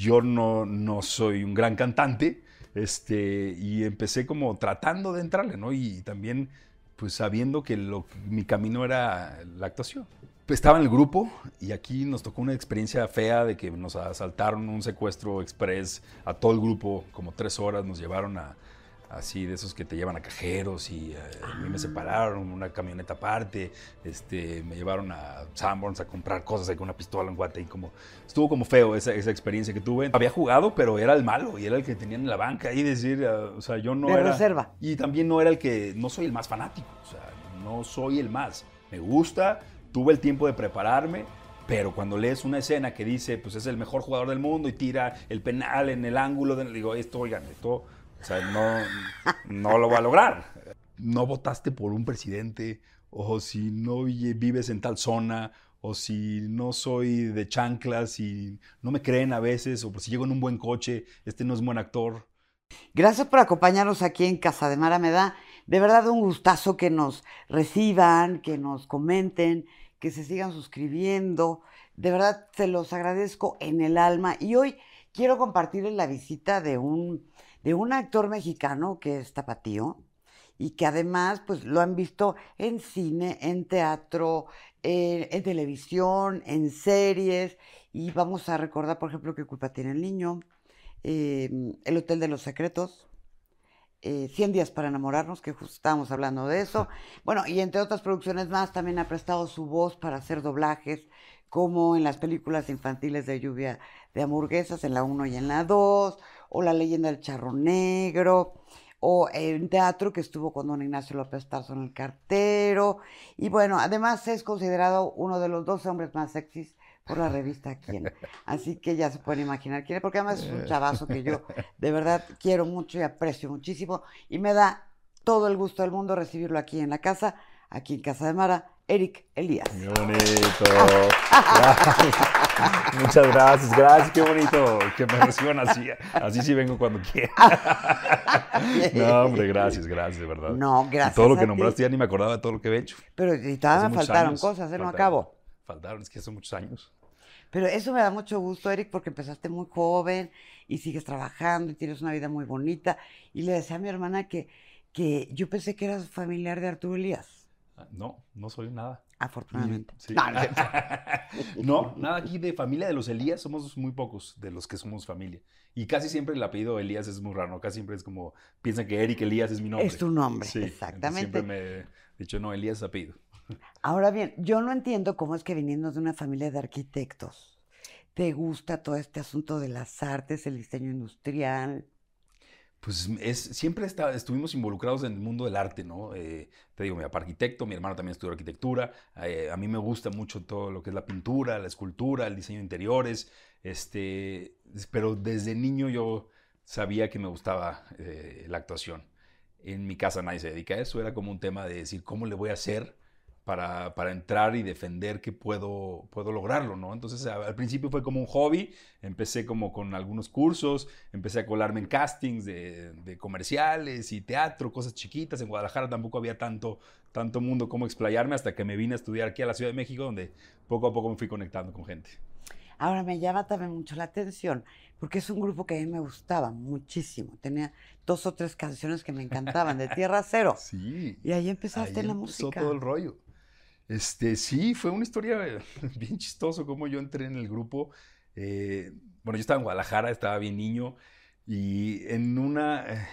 Yo no, no soy un gran cantante este, y empecé como tratando de entrarle, ¿no? Y también pues sabiendo que lo, mi camino era la actuación. Estaba en el grupo y aquí nos tocó una experiencia fea de que nos asaltaron un secuestro express a todo el grupo, como tres horas, nos llevaron a, así de esos que te llevan a cajeros y eh, a mí me Ah. separaron, una camioneta aparte, este, me llevaron a Sanborns a comprar cosas con una pistola en guate y como, estuvo como feo esa, esa experiencia que tuve. Había jugado, pero era el malo y era el que tenía en la banca ahí decir, ah, o sea, yo no De era... reserva. Y también no era el que, no soy el más fanático, o sea, no soy el más. Me gusta, tuve el tiempo de prepararme, pero cuando lees una escena que dice, pues es el mejor jugador del mundo y tira el penal en el ángulo, de- digo, esto, oigan, esto, o sea, no, no lo va a lograr. No votaste por un presidente, o si no vi- vives en tal zona, o si no soy de chanclas y no me creen a veces, o por si llego en un buen coche, este no es buen actor. Gracias por acompañarnos aquí en Casa de Mara. Me da de verdad un gustazo que nos reciban, que nos comenten, que se sigan suscribiendo. De verdad se los agradezco en el alma. Y hoy quiero compartirles la visita de un, de un actor mexicano que es tapatío y que además pues lo han visto en cine, en teatro, eh, en televisión, en series. Y vamos a recordar, por ejemplo, qué culpa tiene el niño eh, El Hotel de los Secretos, eh, 100 días para enamorarnos, que justo estábamos hablando de eso. Bueno, y entre otras producciones más, también ha prestado su voz para hacer doblajes, como en las películas infantiles de Lluvia de Hamburguesas, en la 1 y en la 2, o La leyenda del charro negro, o en teatro que estuvo con don Ignacio López Tarso en El Cartero. Y bueno, además es considerado uno de los dos hombres más sexys por la revista Quién. Así que ya se pueden imaginar quién es, porque además es un chavazo que yo de verdad quiero mucho y aprecio muchísimo. Y me da todo el gusto del mundo recibirlo aquí en la casa, aquí en Casa de Mara, Eric Elías. Qué bonito. Gracias. Muchas gracias, gracias, qué bonito que me reciban así. Así sí vengo cuando quiera. No, hombre, gracias, gracias, de verdad. No, Y gracias todo lo que nombraste ya ni me acordaba de todo lo que he hecho. Pero y todavía me faltaron años, cosas, ¿eh? No acabo. Faltaron, es que hace muchos años. Pero eso me da mucho gusto, Eric, porque empezaste muy joven y sigues trabajando y tienes una vida muy bonita. Y le decía a mi hermana que, que yo pensé que eras familiar de Arturo Elías, No, no soy nada. afortunadamente. Sí. No, nada aquí de familia de los Elías, somos muy pocos de los que somos familia. Y casi siempre el apellido Elías es muy raro, casi siempre es como, piensan que Eric Elías es mi nombre. Es tu nombre, Sí, exactamente. Siempre me he dicho, no, Elías es apellido. Ahora bien, yo no entiendo cómo es que viniendo de una familia de arquitectos, te gusta todo este asunto de las artes, el diseño industrial. Pues es, siempre está- estuvimos involucrados en el mundo del arte, ¿no? Eh, te digo, mi papá arquitecto, mi hermano también estudió arquitectura. eh, a mí me gusta mucho todo lo que es la pintura, la escultura, el diseño de interiores. Este, pero desde niño yo sabía que me gustaba eh, la actuación. En mi casa nadie se dedica a eso, era como un tema de decir, ¿cómo le voy a hacer para, para entrar y defender que puedo, puedo lograrlo, ¿no? Entonces al principio fue como un hobby, empecé como con algunos cursos, empecé a colarme en castings de, de comerciales y teatro, cosas chiquitas. En Guadalajara tampoco había tanto, tanto mundo como explayarme hasta que me vine a estudiar aquí a la Ciudad de México, donde poco a poco me fui conectando con gente. Ahora me llama también mucho la atención, porque es un grupo que a mí me gustaba muchísimo. Tenía dos o tres canciones que me encantaban, de Tierra Cero. Sí. Y ahí empezaste Ahí en la empezó música. todo el rollo. Este, sí, fue una historia bien chistoso como yo entré en el grupo. Eh, bueno, yo estaba en Guadalajara, estaba bien niño y en una eh,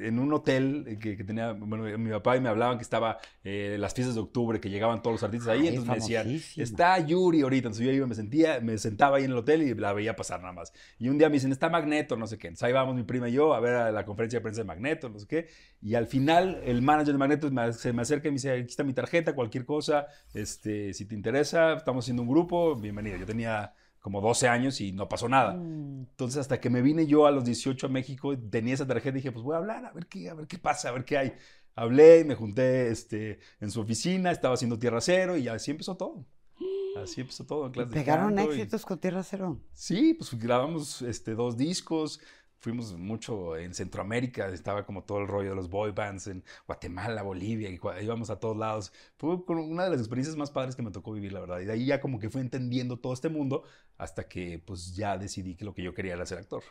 en un hotel que, que tenía, bueno, mi papá y me hablaban que estaba eh, las fiestas de octubre, que llegaban todos los artistas ahí, Ay, entonces me decían, está Yuri ahorita, entonces yo iba, me sentía, me sentaba ahí en el hotel y la veía pasar nada más. Y un día me dicen, está Magneto, no sé qué. Entonces ahí vamos mi prima y yo a ver a la conferencia de prensa de Magneto, no sé qué. Y al final el manager de Magneto se me acerca y me dice, aquí está mi tarjeta, cualquier cosa, este, si te interesa, estamos haciendo un grupo, bienvenido. Yo tenía como 12 años y no pasó nada. Mm. Entonces, hasta que me vine yo a los 18 a México, tenía esa tarjeta y dije, pues voy a hablar, a ver qué, a ver qué pasa, a ver qué hay. Hablé, me junté este, en su oficina, estaba haciendo Tierra Cero y así empezó todo. Así empezó todo en clase de ¿Pegaron y- éxitos con Tierra Cero? Sí, pues grabamos este, dos discos, fuimos mucho en Centroamérica, estaba como todo el rollo de los boy bands en Guatemala, Bolivia, y íbamos a todos lados. Fue una de las experiencias más padres que me tocó vivir, la verdad. Y de ahí ya como que fui entendiendo todo este mundo hasta que pues ya decidí que lo que yo quería era ser actor.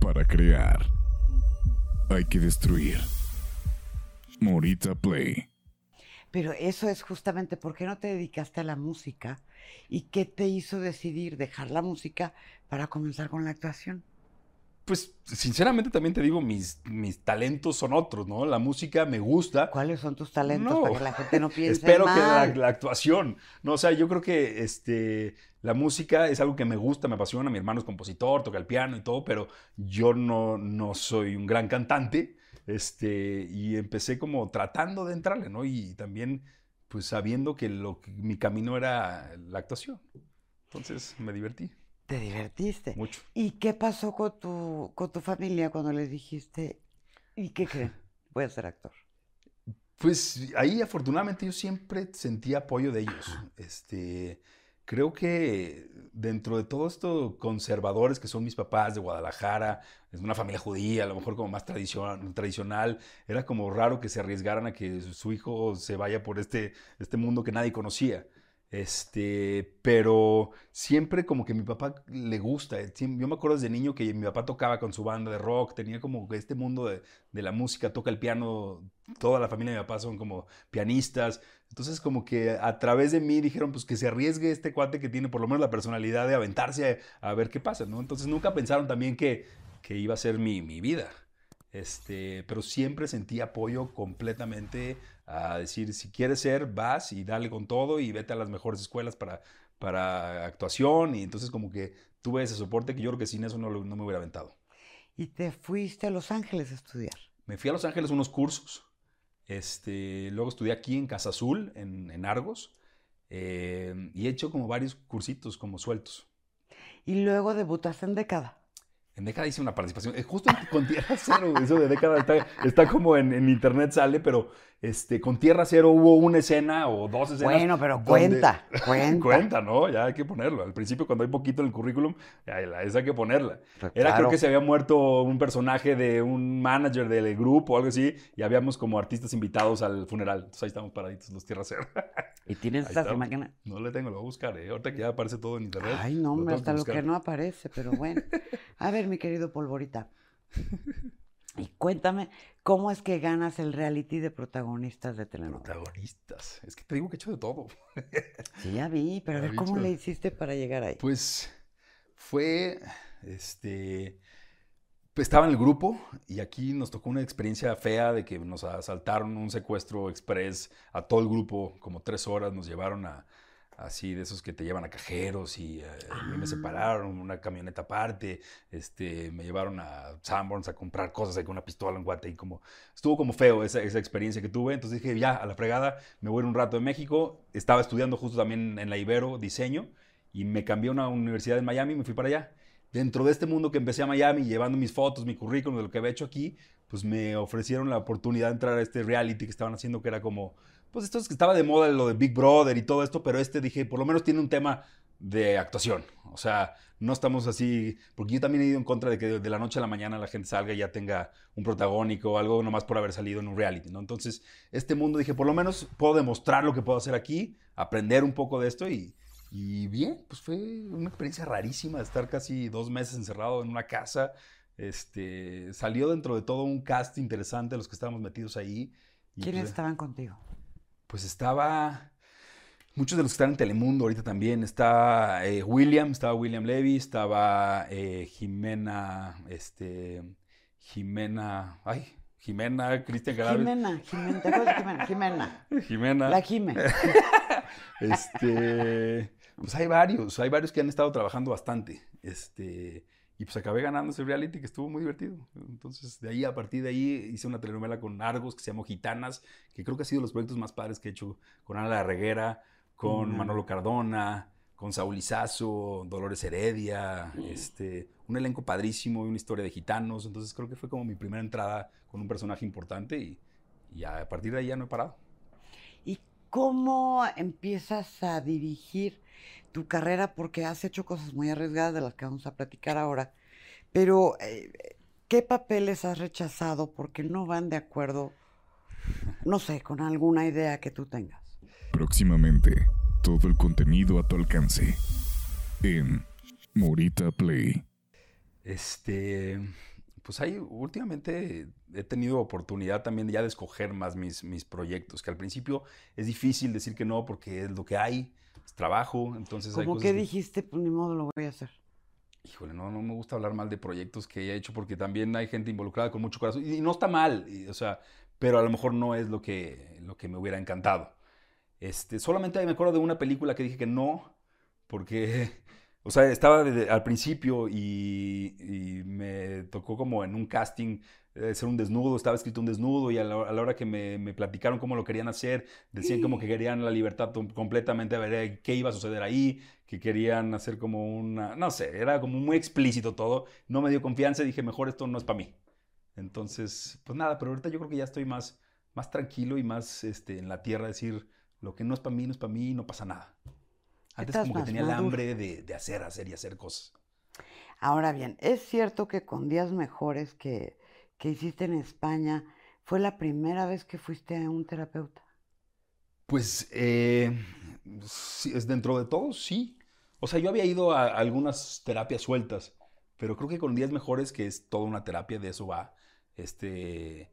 Para crear, hay que destruir. Morita Play. Pero eso es justamente, ¿por qué no te dedicaste a la música? ¿Y qué te hizo decidir dejar la música para comenzar con la actuación? Pues sinceramente también te digo, mis, mis talentos son otros, ¿no? La música me gusta. ¿Cuáles son tus talentos No. para que la gente no piense Espero que la actuación. No, o sea, yo creo que este, la música es algo que me gusta, me apasiona. Mi hermano es compositor, toca el piano y todo, pero yo no, no soy un gran cantante. Este, y empecé como tratando de entrarle, ¿no? Y también, pues sabiendo que, lo, que mi camino era la actuación. Entonces me divertí Te divertiste. mucho. ¿Y qué pasó con tu, con tu familia cuando les dijiste, ¿y qué creen? Voy a ser actor. Pues ahí afortunadamente yo siempre sentí apoyo de ellos. Este, creo que dentro de todo esto conservadores que son mis papás de Guadalajara, es una familia judía, a lo mejor como más tradicion- tradicional, era como raro que se arriesgaran a que su hijo se vaya por este, este mundo que nadie conocía. Este, pero siempre como que mi papá le gusta. eh, Yo me acuerdo desde niño que mi papá tocaba con su banda de rock, tenía como este mundo de, de la música, toca el piano, toda la familia de mi papá son como pianistas. Entonces como que a través de mí dijeron pues que se arriesgue este cuate que tiene por lo menos la personalidad de aventarse a, a ver qué pasa, ¿no? Entonces nunca pensaron también que, que iba a ser mi, mi vida. Este, pero siempre sentí apoyo completamente a decir, si quieres ser, vas y dale con todo y vete a las mejores escuelas para, para actuación. Y entonces como que tuve ese soporte que yo creo que sin eso no, no me hubiera aventado. Y te fuiste a Los Ángeles a estudiar. Me fui a Los Ángeles unos cursos. Este, luego estudié aquí en Casa Azul, en, en Argos. eh, y he hecho como varios cursitos como sueltos. Y luego debutaste en Década. En Década hice una participación, eh, justo en- con Tierra Cero, eso de Década está, está como en, en internet sale, pero este, con Tierra Cero hubo una escena o dos escenas. Bueno, pero donde- cuenta, cuenta. Cuenta, ¿no? Ya hay que ponerlo. Al principio, cuando hay poquito en el currículum, ya, esa hay que ponerla. Pero Era claro. creo que se había muerto un personaje de un manager del grupo o algo así, y habíamos como artistas invitados al funeral. Entonces ahí estamos paraditos, los Tierra Cero. ¿Y tienes estamos. imágenes? No le tengo, lo voy a buscar, ¿eh? Ahorita que ya aparece todo en internet. Ay, no, hombre, hasta lo que no aparece, pero bueno. A ver, mi querido Polvorita. Y cuéntame, ¿cómo es que ganas el reality de protagonistas de telenovela? Protagonistas. Es que te digo que he hecho de todo. Sí, ya vi, pero a ver, ¿cómo le hiciste para llegar ahí? Pues fue, este, pues, estaba en el grupo y aquí nos tocó una experiencia fea de que nos asaltaron un secuestro express a todo el grupo, como tres horas, nos llevaron a, así de esos que te llevan a cajeros y eh, a mí me Ah. separaron, una camioneta aparte, este, me llevaron a Sanborns a comprar cosas con una pistola en Guate y como, estuvo como feo esa, esa experiencia que tuve, entonces dije, ya, a la fregada, me voy a ir un rato de México, estaba estudiando justo también en la Ibero diseño y me cambié a una universidad en Miami y me fui para allá. Dentro de este mundo que empecé a Miami, llevando mis fotos, mi currículum de lo que había hecho aquí, pues me ofrecieron la oportunidad de entrar a este reality que estaban haciendo, que era como, pues esto es que estaba de moda lo de Big Brother y todo esto, pero este dije, por lo menos tiene un tema de actuación. O sea, no estamos así, porque yo también he ido en contra de que de la noche a la mañana la gente salga y ya tenga un protagónico o algo nomás por haber salido en un reality, ¿no? Entonces, este mundo dije, por lo menos puedo demostrar lo que puedo hacer aquí, aprender un poco de esto y, y bien, pues fue una experiencia rarísima de estar casi dos meses encerrado en una casa. Este, salió dentro de todo un cast interesante los que estábamos metidos ahí. Y, ¿Quiénes pues, estaban contigo? Pues estaba muchos de los que están en Telemundo ahorita también. Está eh, William, estaba William Levy, estaba eh, Jimena, este, Jimena, ay, Jimena, Cristian Calaves. Jimena, Jimena, ¿te acuerdas de Jimena? Jimena, Jimena. la Jime. Este, pues hay varios, hay varios que han estado trabajando bastante. Este, y pues acabé ganando ese reality que estuvo muy divertido. Entonces, de ahí, a partir de ahí, hice una telenovela con Argos que se llamó Gitanas, que creo que ha sido los proyectos más padres que he hecho con Ana La Reguera, con Mm. Manolo Cardona, con Saúl Izazo, Dolores Heredia, este, un elenco padrísimo y una historia de gitanos. Entonces creo que fue como mi primera entrada con un personaje importante y, y a partir de ahí ya no he parado. ¿Y cómo empiezas a dirigir tu carrera? Porque has hecho cosas muy arriesgadas de las que vamos a platicar ahora. Pero, eh, ¿qué papeles has rechazado porque no van de acuerdo, no sé, con alguna idea que tú tengas? Próximamente, todo el contenido a tu alcance en Morita Play. Este, pues ahí últimamente he tenido oportunidad también ya de escoger más mis, mis proyectos, que al principio es difícil decir que no porque es lo que hay, es trabajo, entonces hay cosas que dijiste, pues ni modo lo voy a hacer. Híjole, no, no me gusta hablar mal de proyectos que haya hecho porque también hay gente involucrada con mucho corazón y no está mal, y, o sea, pero a lo mejor no es lo que, lo que me hubiera encantado. Este, solamente me acuerdo de una película que dije que no, porque, o sea, estaba desde- al principio y, y me tocó como en un casting ser un desnudo, estaba escrito un desnudo y a la, a la hora que me, me platicaron cómo lo querían hacer, decían como que querían la libertad completamente, a ver eh, qué iba a suceder ahí, que querían hacer como una, no sé, era como muy explícito todo, no me dio confianza y dije, mejor esto no es para mí. Entonces, pues nada, pero ahorita yo creo que ya estoy más, más tranquilo y más este, en la tierra, decir, lo que no es para mí, no es para mí, no pasa nada. Antes como que tenía el hambre de, de hacer, hacer y hacer cosas. Ahora bien, es cierto que con Días Mejores que, que hiciste en España, fue la primera vez que fuiste a un terapeuta. Pues eh, es dentro de todo, sí. O sea, yo había ido a algunas terapias sueltas, pero creo que con días mejores, que es toda una terapia, de eso va, este,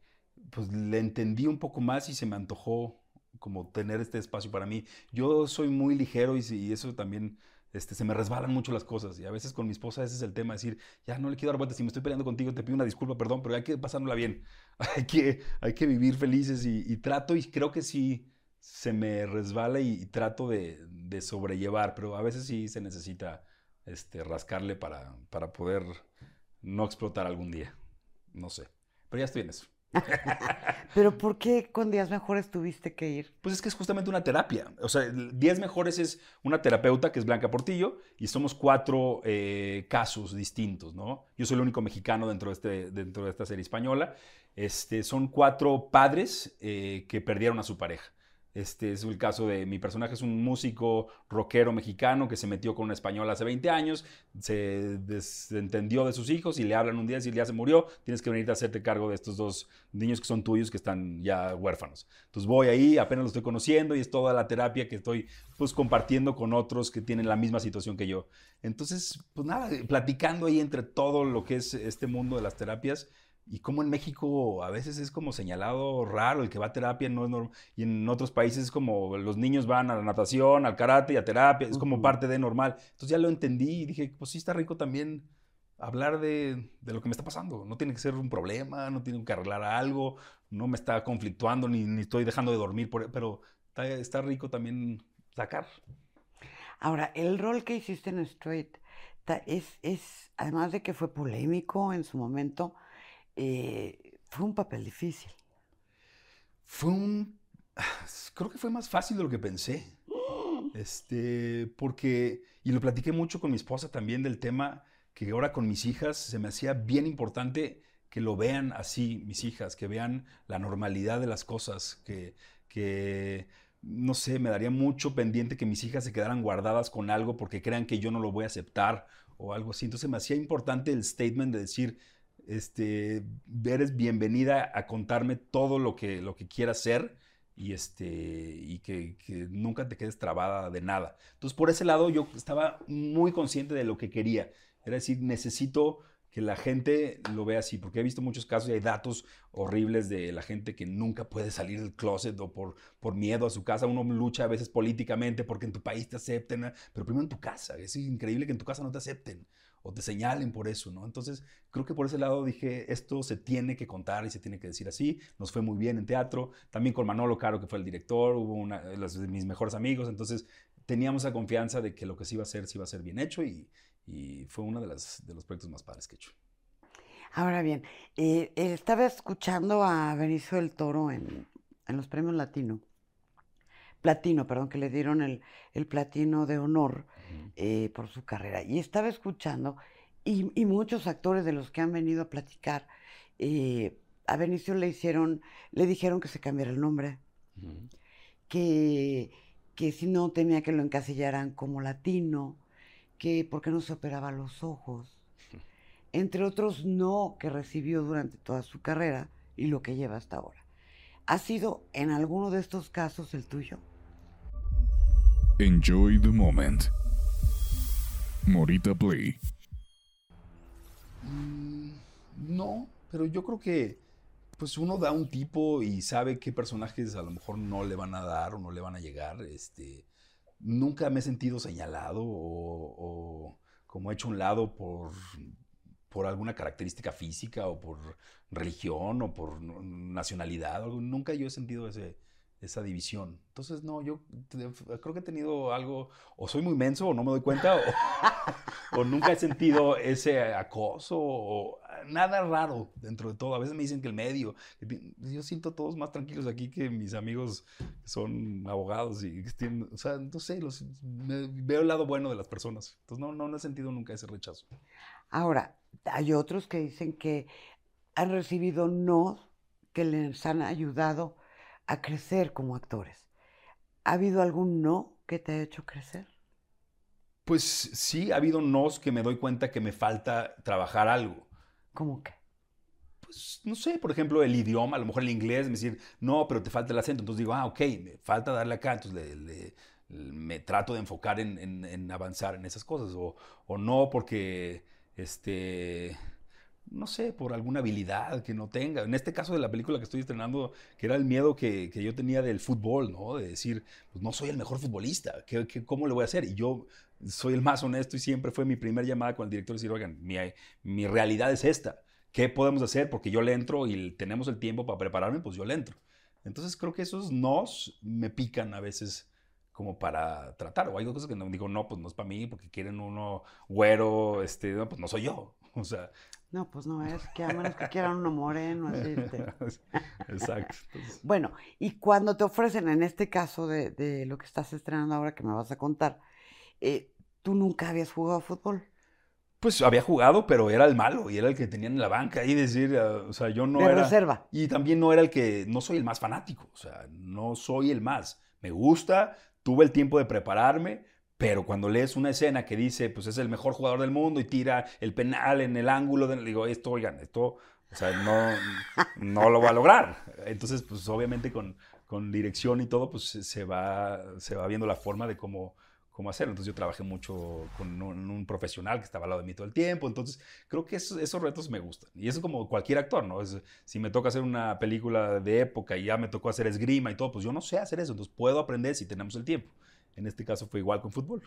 pues le entendí un poco más y se me antojó como tener este espacio para mí. Yo soy muy ligero y, y eso también, este, se me resbalan mucho las cosas y a veces con mi esposa ese es el tema, decir, ya no le quiero dar vueltas, si me estoy peleando contigo te pido una disculpa, perdón, pero hay que pasárnosla bien, hay que, hay que vivir felices y, trato y creo que sí se me resbala y, trato de, de sobrellevar, pero a veces sí se necesita este, rascarle para, para poder no explotar algún día. No sé. Pero ya estoy en eso. Pero ¿por qué con Días Mejores tuviste que ir? Pues es que es justamente una terapia. O sea, 10 Mejores es una terapeuta que es Blanca Portillo y somos cuatro eh, casos distintos, ¿no? Yo soy el único mexicano dentro de, este, dentro de esta serie española. Este, son cuatro padres eh, que perdieron a su pareja. Este es el caso de mi personaje, es un músico rockero mexicano que se metió con una española hace 20 años, se desentendió de sus hijos y le hablan un día y ya se murió, tienes que venir a hacerte cargo de estos dos niños que son tuyos, que están ya huérfanos. Entonces voy ahí, apenas los estoy conociendo y es toda la terapia que estoy pues compartiendo con otros que tienen la misma situación que yo. Entonces, pues nada, platicando ahí entre todo lo que es este mundo de las terapias y como en México a veces es como señalado raro, el que va a terapia no es normal, y en otros países es como los niños van a la natación, al karate y a terapia, es como Ujú. parte de normal. Entonces ya lo entendí y dije, pues sí está rico también hablar de, de lo que me está pasando. No tiene que ser un problema, no tiene que arreglar algo, no me está conflictuando ni, ni estoy dejando de dormir, por, pero está, está rico también sacar. Ahora, el rol que hiciste en Straight es, es, además de que fue polémico en su momento, eh, fue un papel difícil. Fue un. Creo que fue más fácil de lo que pensé. Este, porque. Y lo platiqué mucho con mi esposa también del tema que ahora con mis hijas se me hacía bien importante que lo vean así, mis hijas, que vean la normalidad de las cosas, que, que no sé, me daría mucho pendiente que mis hijas se quedaran guardadas con algo porque crean que yo no lo voy a aceptar o algo así. Entonces me hacía importante el statement de decir, este, eres bienvenida a contarme todo lo que, lo que quieras ser y, este, y que, que nunca te quedes trabada de nada. Entonces, por ese lado, yo estaba muy consciente de lo que quería. Era decir, necesito que la gente lo vea así, porque he visto muchos casos y hay datos horribles de la gente que nunca puede salir del closet o por, por miedo a su casa. Uno lucha a veces políticamente porque en tu país te acepten, pero primero en tu casa. Es increíble que en tu casa no te acepten o te señalen por eso, ¿no? Entonces, creo que por ese lado dije, esto se tiene que contar y se tiene que decir así. Nos fue muy bien en teatro, también con Manolo Caro, que fue el director, hubo una de los- mis mejores amigos, entonces teníamos la confianza de que lo que se iba a hacer, se iba a hacer bien hecho y, fue uno de, los proyectos más padres que he hecho. Ahora bien, eh, eh, estaba escuchando a Benicio del Toro en, en los premios Latino, platino, perdón, que le dieron el, el platino de honor eh, por su carrera. Y estaba escuchando, y, y, muchos actores de los que han venido a platicar, eh, a Benicio le hicieron, le dijeron que se cambiara el nombre, que, que si no tenía que lo encasillaran como latino, que porque no se operaba los ojos, entre otros no que recibió durante toda su carrera y lo que lleva hasta ahora. ¿Ha sido en alguno de estos casos el tuyo? Enjoy the moment. Morita Play. Mm, no, pero yo creo que pues uno da un tipo y sabe qué personajes a lo mejor no le van a dar o no le van a llegar. Este, nunca me he sentido señalado o, o como hecho un lado por por alguna característica física o por religión o por nacionalidad. Nunca yo he sentido esa división. Entonces, no, yo creo que he tenido algo, o soy muy menso o no me doy cuenta, o, nunca he sentido ese acoso o nada raro dentro de todo. A veces me dicen que el medio, yo siento todos más tranquilos aquí que mis amigos son abogados y tienen, o sea, no sé, los, veo el lado bueno de las personas. Entonces, no, no, no he sentido nunca ese rechazo. Ahora, hay otros que dicen que han recibido no que les han ayudado a crecer como actores. ¿Ha habido algún no que te ha hecho crecer? Pues sí, ha habido nos que me doy cuenta que me falta trabajar algo. ¿Cómo qué? Pues no sé, por ejemplo, el idioma, a lo mejor el inglés, me decir, no, pero te falta el acento. Entonces digo, ah, ok, me falta darle acá, entonces me trato de enfocar en, avanzar en esas cosas. O, o no, porque este, no sé, por alguna habilidad que no tenga. En este caso de la película que estoy estrenando, que era el miedo que, yo tenía del fútbol, ¿no? De decir, pues no soy el mejor futbolista, ¿qué, cómo le voy a hacer? Y yo soy el más honesto y siempre fue mi primera llamada con el director decir, oigan, mi, mi realidad es esta. ¿Qué podemos hacer? Porque yo le entro y tenemos el tiempo para prepararme, pues yo le entro. Entonces creo que esos nos me pican a veces como para tratar. O hay cosas que no digo, no, pues no es para mí, porque quieren uno güero, este, no, pues no soy yo. O sea. No, pues no es, que a menos que quieran uno moreno, así. Este. Exacto. Bueno, y cuando te ofrecen, en este caso de, de, lo que estás estrenando ahora, que me vas a contar, eh, ¿tú nunca habías jugado fútbol? Pues había jugado, pero era el malo y era el que tenían en la banca y decir, ah, o sea, yo no de era. reserva. Y también no era el que, no soy el más fanático, o sea, no soy el más. Me gusta, tuve el tiempo de prepararme, pero cuando lees una escena que dice, pues es el mejor jugador del mundo y tira el penal en el ángulo, digo, esto, oigan, esto, o sea, no, no lo va a lograr. Entonces, pues obviamente con, con dirección y todo, pues se va, se va viendo la forma de cómo, cómo hacerlo. Entonces yo trabajé mucho con un, profesional que estaba al lado de mí todo el tiempo. Entonces creo que esos, esos retos me gustan. Y eso como cualquier actor, ¿no? Es, si me toca hacer una película de época y ya me tocó hacer esgrima y todo, pues yo no sé hacer eso. Entonces puedo aprender si tenemos el tiempo. En este caso fue igual con fútbol.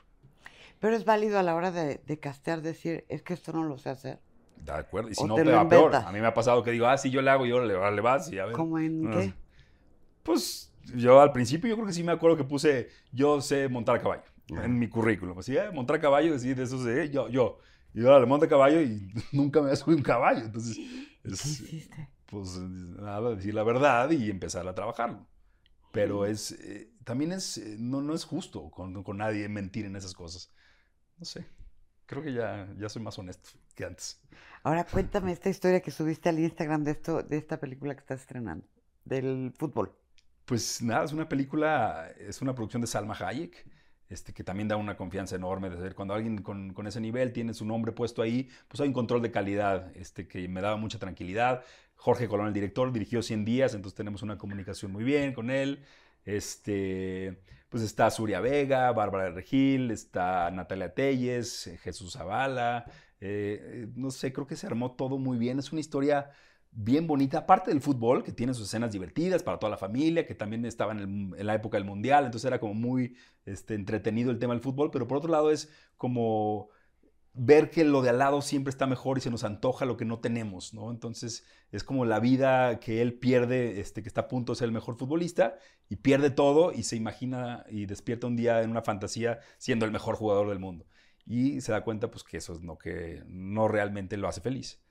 Pero es válido a la hora de, de castear decir, es que esto no lo sé hacer. De acuerdo. Y si no, te va peor. A mí me ha pasado que digo, ah, sí, yo le hago, yo le, le vas y a ver. ¿Cómo en qué? Pues yo al principio yo creo que sí me acuerdo que puse, yo sé montar a caballo en mi currículum. Así, eh, montar caballo, decir, de eso sé, yo, yo. Y ahora le monto caballo y nunca me subido un caballo. Entonces, es, pues nada, decir la verdad y empezar a trabajarlo. Pero es, eh, también es, eh, no, no es justo con, con, nadie mentir en esas cosas. No sé, creo que ya, ya soy más honesto que antes. Ahora cuéntame esta historia que subiste al Instagram de, esto, de esta película que estás estrenando, del fútbol. Pues nada, es una película, es una producción de Salma Hayek este, que también da una confianza enorme. De cuando alguien con, ese nivel tiene su nombre puesto ahí, pues hay un control de calidad este, que me daba mucha tranquilidad. Jorge Colón, el director, dirigió 100 días, entonces tenemos una comunicación muy bien con él. Este, pues está Suria Vega, Bárbara Regil, está Natalia Telles, Jesús Zavala. Eh, no sé, creo que se armó todo muy bien. Es una historia bien bonita, aparte del fútbol, que tiene sus escenas divertidas para toda la familia, que también estaba en, la época del Mundial, entonces era como muy este, entretenido el tema del fútbol, pero por otro lado es como ver que lo de al lado siempre está mejor y se nos antoja lo que no tenemos, ¿no? Entonces es como la vida que él pierde, este, que está a punto de ser el mejor futbolista y pierde todo y se imagina y despierta un día en una fantasía siendo el mejor jugador del mundo. Y se da cuenta pues que eso es lo que no realmente lo hace feliz.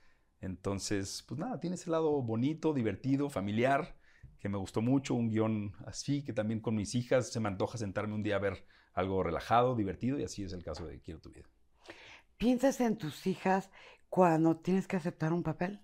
Entonces, pues nada, tiene ese lado bonito, divertido, familiar, que me gustó mucho, un guion así, que también con mis hijas se me antoja sentarme un día a ver algo relajado, divertido, y así es el caso de Quiero tu vida. ¿Piensas en tus hijas cuando tienes que aceptar un papel?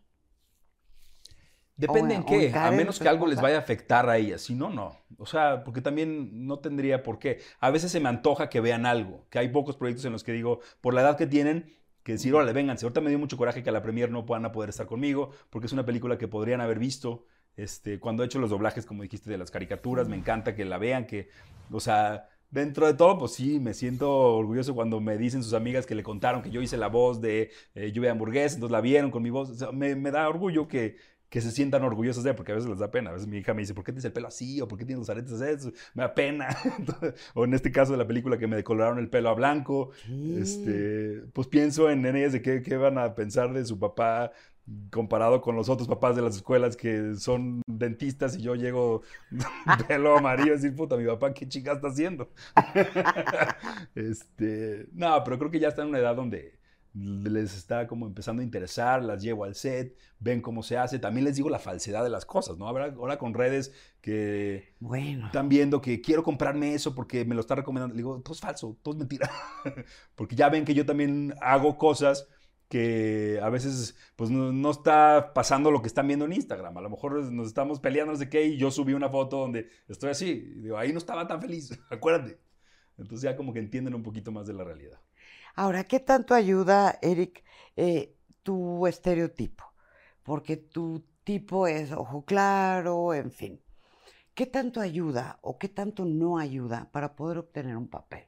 Depende O- en qué, a menos que algo les vaya a afectar a ellas. Si no, no. O sea, porque también no tendría por qué. A veces se me antoja que vean algo, que hay pocos proyectos en los que digo, por la edad que tienen, que decir, órale, vénganse. Ahorita me dio mucho coraje que a la premier no puedan a poder estar conmigo, porque es una película que podrían haber visto. Este, cuando he hecho los doblajes, como dijiste, de las caricaturas, me encanta que la vean, que, o sea, dentro de todo, pues sí, me siento orgulloso cuando me dicen sus amigas que le contaron que yo hice la voz de eh, Lluvia de Hamburguesa, entonces la vieron con mi voz. O sea, me, me da orgullo que, que se sientan orgullosos de, porque a veces les da pena. A veces mi hija me dice, ¿por qué tienes el pelo así? ¿O por qué tienes los aretes así? Me da pena. O en este caso de la película que me decoloraron el pelo a blanco. Este, pues pienso en, en ellas de qué, qué van a pensar de su papá comparado con los otros papás de las escuelas que son dentistas y yo llego pelo amarillo y decir, puta, mi papá, ¿qué chica está haciendo? este, no, pero creo que ya está en una edad donde les está como empezando a interesar, las llevo al set, ven cómo se hace, también les digo la falsedad de las cosas, ¿no? Ahora, ahora con redes que Bueno, están viendo que quiero comprarme eso porque me lo está recomendando. Le digo, todo es falso, todo es mentira. porque ya ven que yo también hago cosas que a veces pues no, no está pasando lo que están viendo en Instagram. A lo mejor nos estamos peleando, no sé qué, y yo subí una foto donde estoy así. Y digo, ahí no estaba tan feliz, acuérdate. Entonces ya como que entienden un poquito más de la realidad. Ahora, ¿qué tanto ayuda, Eric, eh, tu estereotipo? Porque tu tipo es ojo claro, en fin. ¿Qué tanto ayuda o qué tanto no ayuda para poder obtener un papel?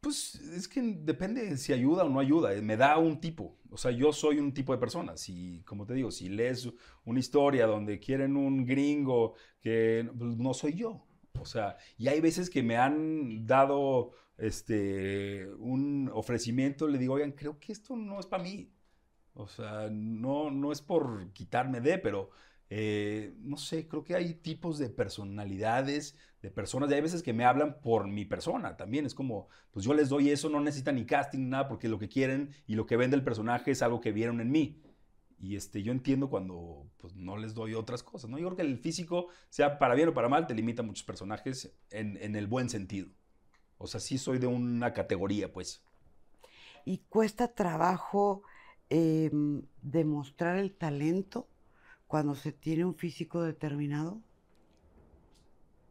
Pues es que depende si ayuda o no ayuda. eh, Me da un tipo. O sea, yo soy un tipo de persona. Si, como te digo, si lees una historia donde quieren un gringo que pues, no soy yo. O sea, y hay veces que me han dado este un ofrecimiento, le digo, oigan, creo que esto no es para mí. O sea, no, no es por quitarme de, pero eh, no sé, creo que hay tipos de personalidades, de personas, y hay veces que me hablan por mi persona también. Es como, pues yo les doy eso, no necesitan ni casting nada, porque lo que quieren y lo que ven del personaje es algo que vieron en mí. Y este, yo entiendo cuando pues, no les doy otras cosas, ¿no? Yo creo que el físico, sea para bien o para mal, te limita a muchos personajes en, en el buen sentido. O sea, sí soy de una categoría, pues. ¿Y cuesta trabajo eh, demostrar el talento cuando se tiene un físico determinado?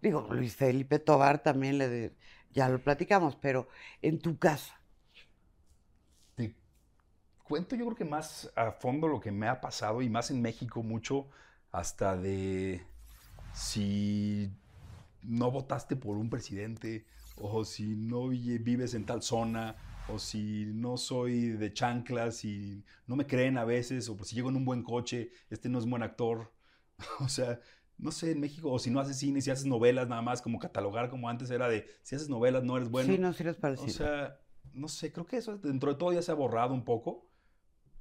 Digo, Luis Felipe Tobar también le de- ya lo platicamos, pero en tu caso, Te cuento yo creo que más a fondo lo que me ha pasado y más en México mucho hasta de si no votaste por un presidente o si no vi- vives en tal zona o si no soy de chanclas y no me creen a veces o por si llego en un buen coche, este no es buen actor. O sea, no sé, en México, o si no haces cine, si haces novelas nada más, como catalogar como antes era de, si haces novelas no eres bueno. sí, no sirves para el O sea, no sé, creo que eso dentro de todo ya se ha borrado un poco,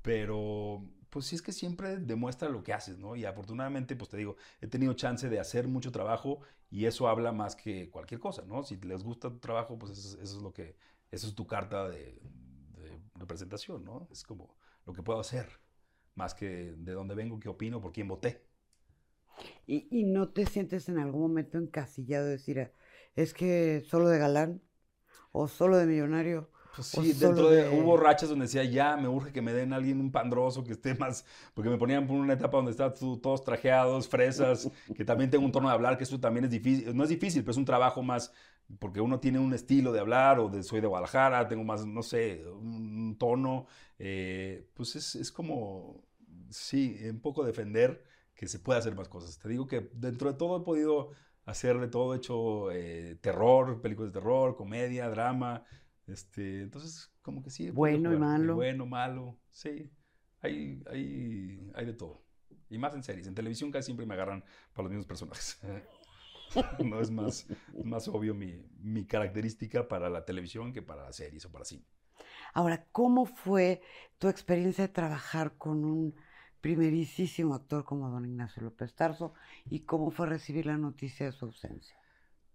pero pues sí es que siempre demuestra lo que haces, ¿no? Y afortunadamente, pues te digo, he tenido chance de hacer mucho trabajo y eso habla más que cualquier cosa, ¿no? Si les gusta tu trabajo, pues eso, es- lo que, eso es tu carta de, de representación, ¿no? Es como lo que puedo hacer, más que de dónde vengo, qué opino, por quién voté. ¿Y, y no te sientes en algún momento encasillado de decir, "Ah, es que solo de galán o solo de millonario? Pues sí, dentro de, de- hubo rachas donde decía, ya, me urge que me den a alguien un pandroso que esté más, porque me ponían por una etapa donde tú- todos trajeados, fresas, que también tengo un tono de hablar, que eso también es difícil, no es difícil, pero es un trabajo más, porque uno tiene un estilo de hablar, o de soy de Guadalajara, tengo más, no sé, un tono, eh, pues es, es como, sí, un poco defender que se puede hacer más cosas. Te digo que dentro de todo he podido hacer de todo, he hecho eh, terror, películas de terror, comedia, drama, este, entonces, como que sí. Bueno y malo. Bueno, malo, sí. Hay, hay, hay de todo. Y más en series. En televisión casi siempre me agarran para los mismos personajes. no es más, más obvio mi, mi característica para la televisión que para las series o para cine. Ahora, ¿cómo fue tu experiencia de trabajar con un primerísimo actor como don Ignacio López Tarso y cómo fue recibir la noticia de su ausencia?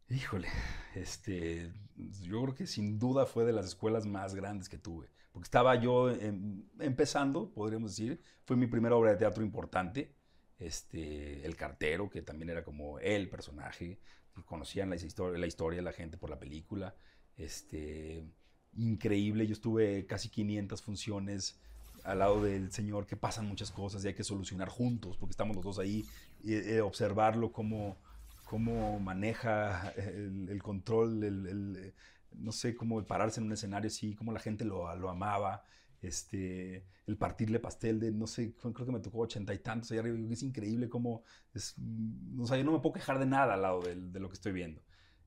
Híjole, este, yo creo que sin duda fue de las escuelas más grandes que tuve, porque estaba yo em- empezando, podríamos decir, fue mi primera obra de teatro importante, este, el cartero, que también era como el personaje, que conocían la historia, la historia de la gente por la película. Este, increíble, yo estuve casi 500 funciones al lado del Señor, que pasan muchas cosas y hay que solucionar juntos, porque estamos los dos ahí, y, eh, observarlo cómo, cómo maneja el, control, el, no sé, cómo pararse en un escenario así, cómo la gente lo, lo amaba, este, el partirle pastel de, no sé, creo que me tocó ochenta y tantos allá arriba, es increíble cómo, es, o sea, yo no me puedo quejar de nada al lado de, de lo que estoy viendo.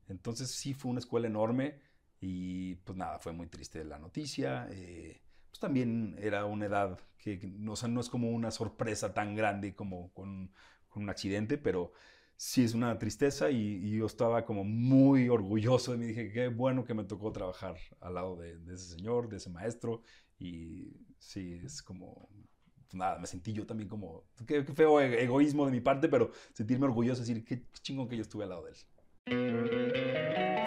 Entonces sí fue una escuela enorme y pues nada, fue muy triste la noticia. Eh, pues también era una edad que, no, o sea, no es como una sorpresa tan grande como con, con un accidente, pero sí es una tristeza y, yo estaba como muy orgulloso y me dije, qué bueno que me tocó trabajar al lado de, ese señor, de ese maestro y sí, es como, pues nada, me sentí yo también como, qué, feo egoísmo de mi parte, pero sentirme orgulloso, decir, qué chingón que yo estuve al lado de él.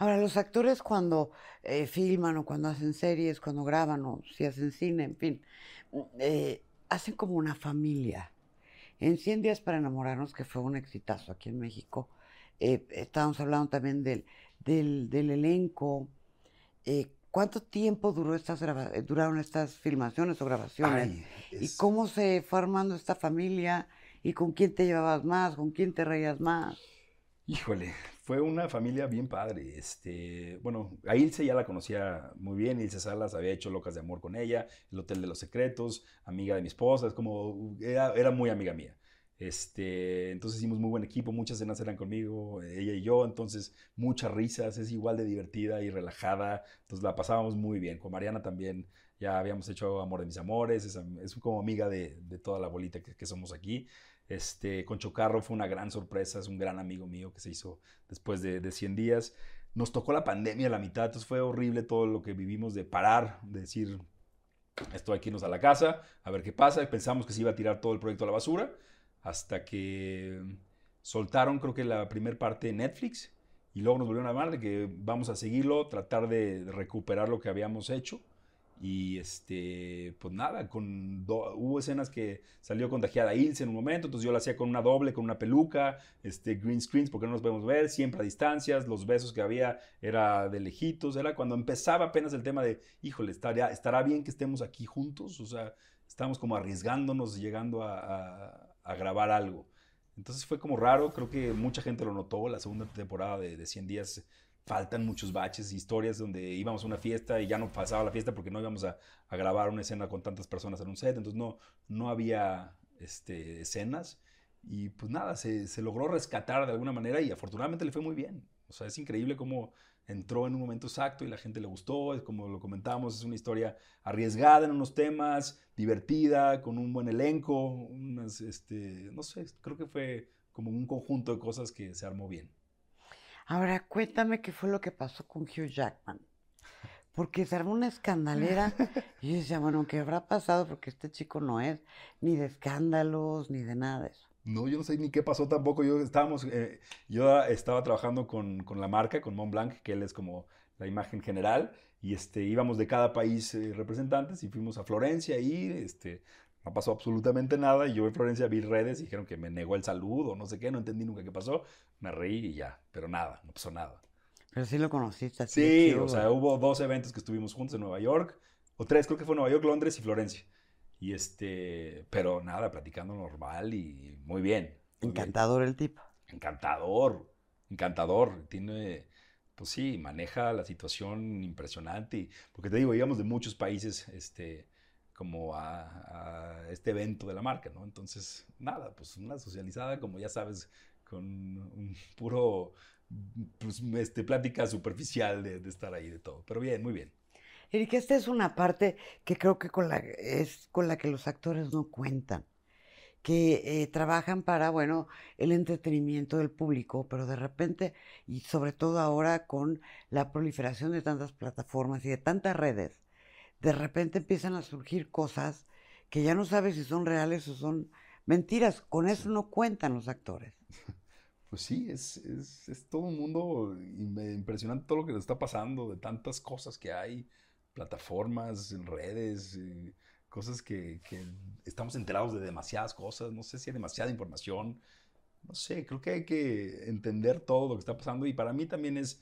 Ahora, los actores cuando eh, filman o cuando hacen series, cuando graban o si hacen cine, en fin, eh, hacen como una familia. En 100 días para enamorarnos, que fue un exitazo aquí en México, eh, estábamos hablando también del, del, elenco. ¿Cuánto tiempo duró estas duraron estas filmaciones o grabaciones? ¿Y cómo se fue armando esta familia? ¿Y con quién te llevabas más? ¿Con quién te reías más? Híjole, fue una familia bien padre. Este, bueno, a Ilse ya la conocía muy bien. Ilse Salas había hecho Locas de Amor con ella, El Hotel de los Secretos, amiga de mi esposa, es como, era, era muy amiga mía. Este, entonces hicimos muy buen equipo, muchas cenas eran conmigo, ella y yo, entonces muchas risas, es igual de divertida y relajada, entonces la pasábamos muy bien. Con Mariana también ya habíamos hecho Amor de mis Amores, es, como amiga de, de, toda la bolita que, que somos aquí. Este, con Chocarro fue una gran sorpresa, es un gran amigo mío que se hizo después de, de 100 días. Nos tocó la pandemia a la mitad, entonces fue horrible todo lo que vivimos de parar, de decir, estoy aquí nos a la casa, a ver qué pasa. Pensamos que se iba a tirar todo el proyecto a la basura, hasta que soltaron creo que la primera parte de Netflix y luego nos volvieron a llamar de que vamos a seguirlo, tratar de recuperar lo que habíamos hecho y este, pues nada, con hubo escenas que salió contagiada Ilse en un momento, entonces yo la hacía con una doble, con una peluca, este, green screens, porque no nos podemos ver, siempre a distancias, los besos que había era de lejitos, era cuando empezaba apenas el tema de, híjole, estaría, estará bien que estemos aquí juntos, o sea, estábamos como arriesgándonos, llegando a, grabar algo. Entonces fue como raro, creo que mucha gente lo notó, la segunda temporada de, de 100 días faltan muchos baches, historias donde íbamos a una fiesta y ya no pasaba la fiesta porque no íbamos a, grabar una escena con tantas personas en un set, entonces no, no había este, escenas y pues nada, se, logró rescatar de alguna manera y afortunadamente le fue muy bien. O sea, es increíble cómo entró en un momento exacto y la gente le gustó, es como lo comentábamos, es una historia arriesgada en unos temas, divertida, con un buen elenco, este, no sé, creo que fue como un conjunto de cosas que se armó bien. Ahora, cuéntame qué fue lo que pasó con Hugh Jackman. Porque se armó una escandalera y yo decía, bueno, ¿qué habrá pasado? Porque este chico no es ni de escándalos ni de nada de eso. No, yo no sé ni qué pasó tampoco. Yo estábamos, eh, yo estaba trabajando con, la marca, con Montblanc, que él es como la imagen general, y este, íbamos de cada país eh, representantes y fuimos a Florencia y este, no pasó absolutamente nada. Y yo en Florencia vi redes y dijeron que me negó el saludo, no sé qué, no entendí nunca qué pasó. Me reí y ya, pero nada, no pasó nada. Pero sí lo conociste. sí, o sea, hubo dos eventos que estuvimos juntos en Nueva York, o tres, creo que fue Nueva York, Londres y Florencia. Y este, pero nada, platicando normal y muy bien. Encantador el tipo. Encantador, encantador. Tiene, pues sí, maneja la situación impresionante. porque te digo, íbamos de muchos países, este, como a, este evento de la marca, ¿no? Entonces, nada, pues una socializada, como ya sabes, con un puro, pues, este, plática superficial de, estar ahí, de todo. Pero bien, muy bien. Erika, esta es una parte que creo que con la, es con la que los actores no cuentan. que eh, trabajan para, bueno, el entretenimiento del público, pero de repente, y sobre todo ahora con la proliferación de tantas plataformas y de tantas redes, de repente empiezan a surgir cosas que ya no sabes si son reales o son mentiras. Con eso no cuentan los actores. Pues sí, es, es, es todo un mundo impresionante todo lo que nos está pasando, de tantas cosas que hay, plataformas, redes, eh, cosas que, que, estamos enterados de demasiadas cosas, no sé si hay demasiada información, no sé, creo que hay que entender todo lo que está pasando y para mí también es,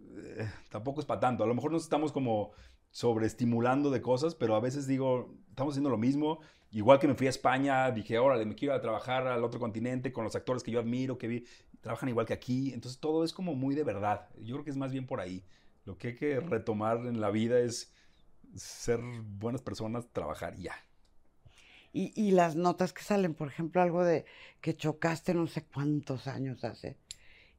eh, tampoco es para tanto, a lo mejor nos estamos como sobreestimulando de cosas, pero a veces digo, estamos haciendo lo mismo. Igual que me fui a España, dije, órale, me quiero a trabajar al otro continente con los actores que yo admiro, que trabajan igual que aquí. Entonces todo es como muy de verdad. Yo creo que es más bien por ahí. Lo que hay que retomar en la vida es ser buenas personas, trabajar ya. Y, y las notas que salen, por ejemplo, algo de que chocaste no sé cuántos años hace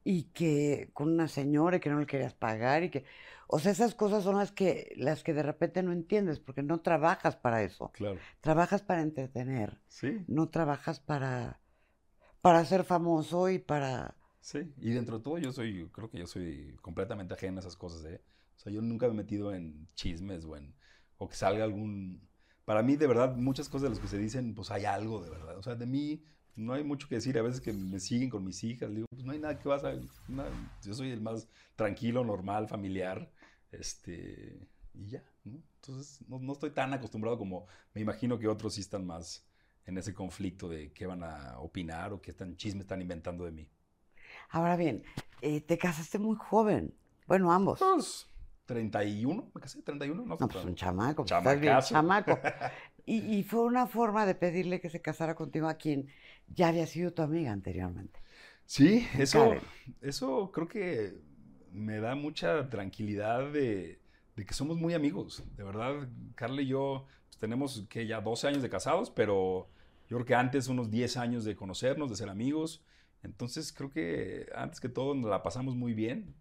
y que con una señora y que no le querías pagar y que o sea, esas cosas son las que, las que de repente no entiendes, porque no trabajas para eso. Claro. Trabajas para entretener. Sí. No trabajas para, para ser famoso y para... Sí, y dentro de todo yo soy, creo que yo soy completamente ajeno a esas cosas, ¿eh? O sea, yo nunca me he metido en chismes o en, o que salga algún... Para mí, de verdad, muchas cosas de las que se dicen, pues hay algo de verdad. O sea, de mí no hay mucho que decir. A veces que me siguen con mis hijas, digo, pues no hay nada que vas a... yo soy el más tranquilo, normal, familiar, este, y ya, ¿no? Entonces, no, estoy tan acostumbrado como me imagino que otros sí están más en ese conflicto de qué van a opinar o qué están, chismes están inventando de mí. Ahora bien, eh, te casaste muy joven. Bueno, ambos. Pues, 31, me casé, 31, no, no pues un chamaco, pues, chamaco. y, y, fue una forma de pedirle que se casara contigo a quien ya había sido tu amiga anteriormente. Sí, eso, eso creo que me da mucha tranquilidad de, que somos muy amigos. De verdad, Carla y yo pues, tenemos que ya 12 años de casados, pero yo creo que antes unos 10 años de conocernos, de ser amigos. Entonces creo que antes que todo nos la pasamos muy bien.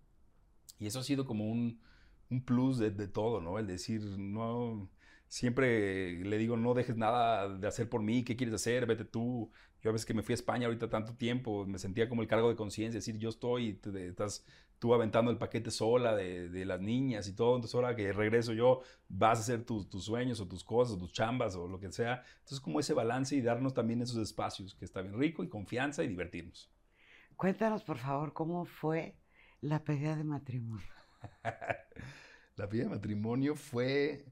Y eso ha sido como un, plus de, de, todo, ¿no? El decir, no, siempre le digo, no dejes nada de hacer por mí, ¿qué quieres hacer? Vete tú. Yo a veces que me fui a España ahorita tanto tiempo, me sentía como el cargo de conciencia, decir, yo estoy, te, estás tú aventando el paquete sola de, de, las niñas y todo, entonces ahora que regreso yo, vas a hacer tus, tus sueños o tus cosas, o tus chambas o lo que sea. Entonces como ese balance y darnos también esos espacios, que está bien rico y confianza y divertirnos. Cuéntanos, por favor, cómo fue la pedida de matrimonio. la pedida de matrimonio fue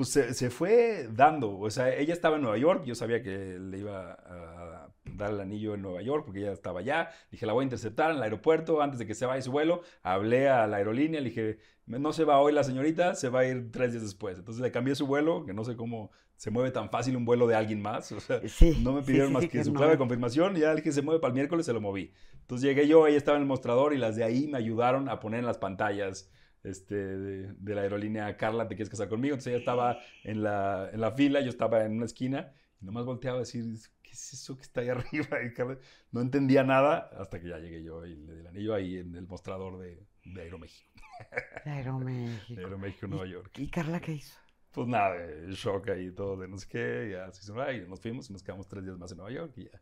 pues se, fue dando. O sea, ella estaba en Nueva York, yo sabía que le iba a dar el anillo en Nueva York porque ella estaba allá. Dije, la voy a interceptar en el aeropuerto antes de que se vaya su vuelo. Hablé a la aerolínea, le dije, no se va hoy la señorita, se va a ir tres días después. Entonces le cambié su vuelo, que no sé cómo se mueve tan fácil un vuelo de alguien más. O sea, no me pidieron más que, su clave de confirmación y ya le dije, se mueve para el miércoles, se lo moví. Entonces llegué yo, ella estaba en el mostrador y las de ahí me ayudaron a poner en las pantallas este, de, la aerolínea Carla, ¿te quieres casar conmigo? Entonces ella estaba en la, en la fila, yo estaba en una esquina y nomás volteaba a decir, ¿qué es eso que está ahí arriba? no entendía nada hasta que ya llegué yo y le di el anillo ahí en el mostrador de, de Aeroméxico. De Aeroméxico. De Aeroméxico, Nueva York. ¿Y Carla qué hizo? Pues nada, shock ahí todo, de no sé qué, ya se hizo, y nos fuimos y nos quedamos tres días más en Nueva York y ya.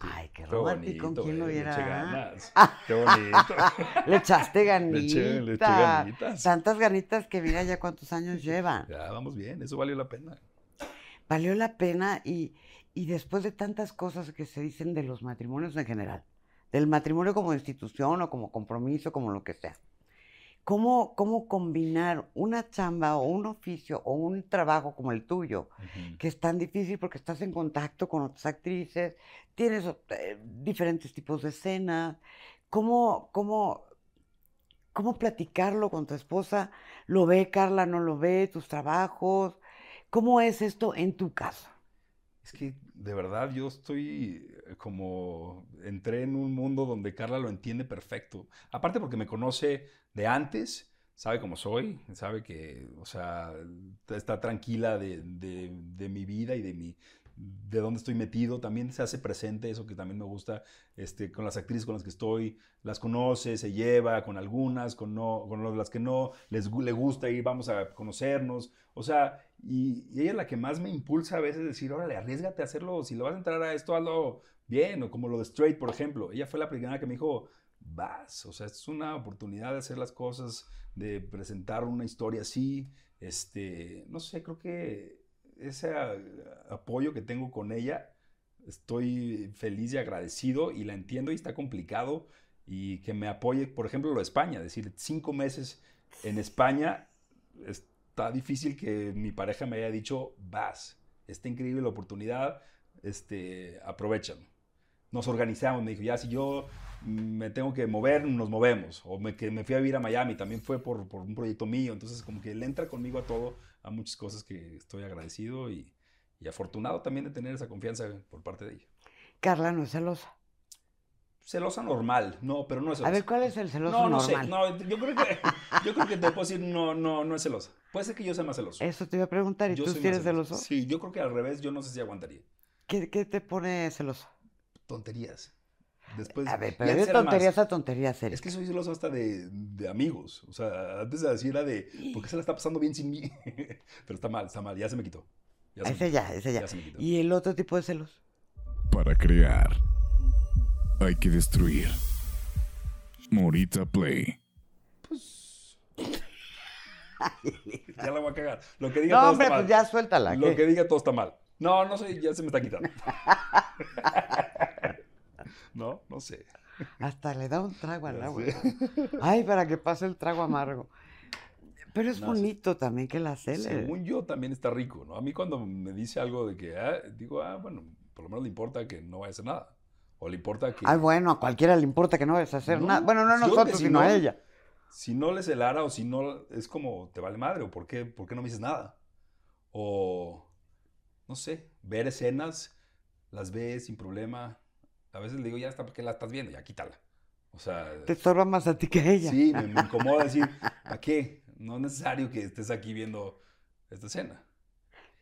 Ay, qué romántico, ¿con quién lo hubiera? Le eché ganas. Qué bonito. le echaste ganitas. Le eché, le eché ganitas. Tantas ganitas que mira ya cuántos años llevan. Ya, vamos bien, eso valió la pena. Valió la pena y, y después de tantas cosas que se dicen de los matrimonios en general, del matrimonio como institución o como compromiso, como lo que sea. ¿Cómo, cómo combinar una chamba o un oficio o un trabajo como el tuyo, que es tan difícil porque estás en contacto con otras actrices, tienes eh, diferentes tipos de escenas, ¿cómo, cómo, cómo platicarlo con tu esposa? ¿Lo ve Carla, no lo ve, tus trabajos? ¿Cómo es esto en tu casa? Es que de verdad yo estoy como entré en un mundo donde Carla lo entiende perfecto. Aparte porque me conoce de antes, sabe cómo soy, sabe que, o sea, está tranquila de, de, mi vida y de mi, de dónde estoy metido, también se hace presente, eso que también me gusta, este, con las actrices con las que estoy, las conoce, se lleva con algunas, con, no, con las que no, les le gusta y vamos a conocernos, o sea, y, ella es la que más me impulsa a veces decir, órale, arriesgate a hacerlo, si lo vas a entrar a esto, hazlo bien, o como lo de Straight, por ejemplo, ella fue la primera que me dijo, vas, o sea, es una oportunidad de hacer las cosas, de presentar una historia así, este, no sé, creo que ese apoyo que tengo con ella, estoy feliz y agradecido y la entiendo y está complicado y que me apoye, por ejemplo, lo de España, es decir, cinco meses en España, está difícil que mi pareja me haya dicho, vas, está increíble la oportunidad, este, aprovechalo. Nos organizamos, me dijo, ya si yo me tengo que mover, nos movemos. O me, que me fui a vivir a Miami, también fue por, por un proyecto mío. Entonces, como que él entra conmigo a todo a muchas cosas que estoy agradecido y, afortunado también de tener esa confianza por parte de ella. Carla no es celosa. Celosa normal, no, pero no es celosa. A ver, ¿cuál es el celoso no, no Sé, no, yo creo que, yo creo que te puedo decir, no, no, no es celosa. Puede ser que yo sea más celoso. Eso te iba a preguntar, ¿y tú sí eres celoso? Sí, yo creo que al revés, yo no sé si aguantaría. ¿Qué, qué te pone celoso? Tonterías. Después, a ver, pero de tonterías a tonterías Es que soy celoso hasta de, de, amigos. O sea, antes de decir era de, ¿por qué se la está pasando bien sin mí? pero está mal, está mal, ya se me quitó. ese ya, ese ya. ¿Y el otro tipo de celos? Para crear, hay que destruir. Morita Play. Pues. ya la voy a cagar. Lo que diga no, todo hombre, está pues mal. ya suéltala. Lo que diga todo está mal. No, no sé, ya se me está quitando. No, no sé. Hasta le da un trago al agua. Ay, para que pase el trago amargo. Pero es bonito también que la cele. Según yo, también está rico, ¿no? A mí cuando me dice algo de que, ah, digo, ah, bueno, por lo menos le importa que no vaya a hacer nada. O le importa que... Ay, bueno, a cualquiera le importa que no vayas a hacer nada. Bueno, no a nosotros, sino a ella. Si no le celara o si no, es como, te vale madre, o ¿por qué, por qué no me dices nada? O, no sé, ver escenas, las ves sin problema, a veces le digo, ya está, ¿por qué la estás viendo? Ya quítala. O sea. Te estorba más a ti que a ella. Sí, me, incomoda decir, ¿a qué? No es necesario que estés aquí viendo esta escena.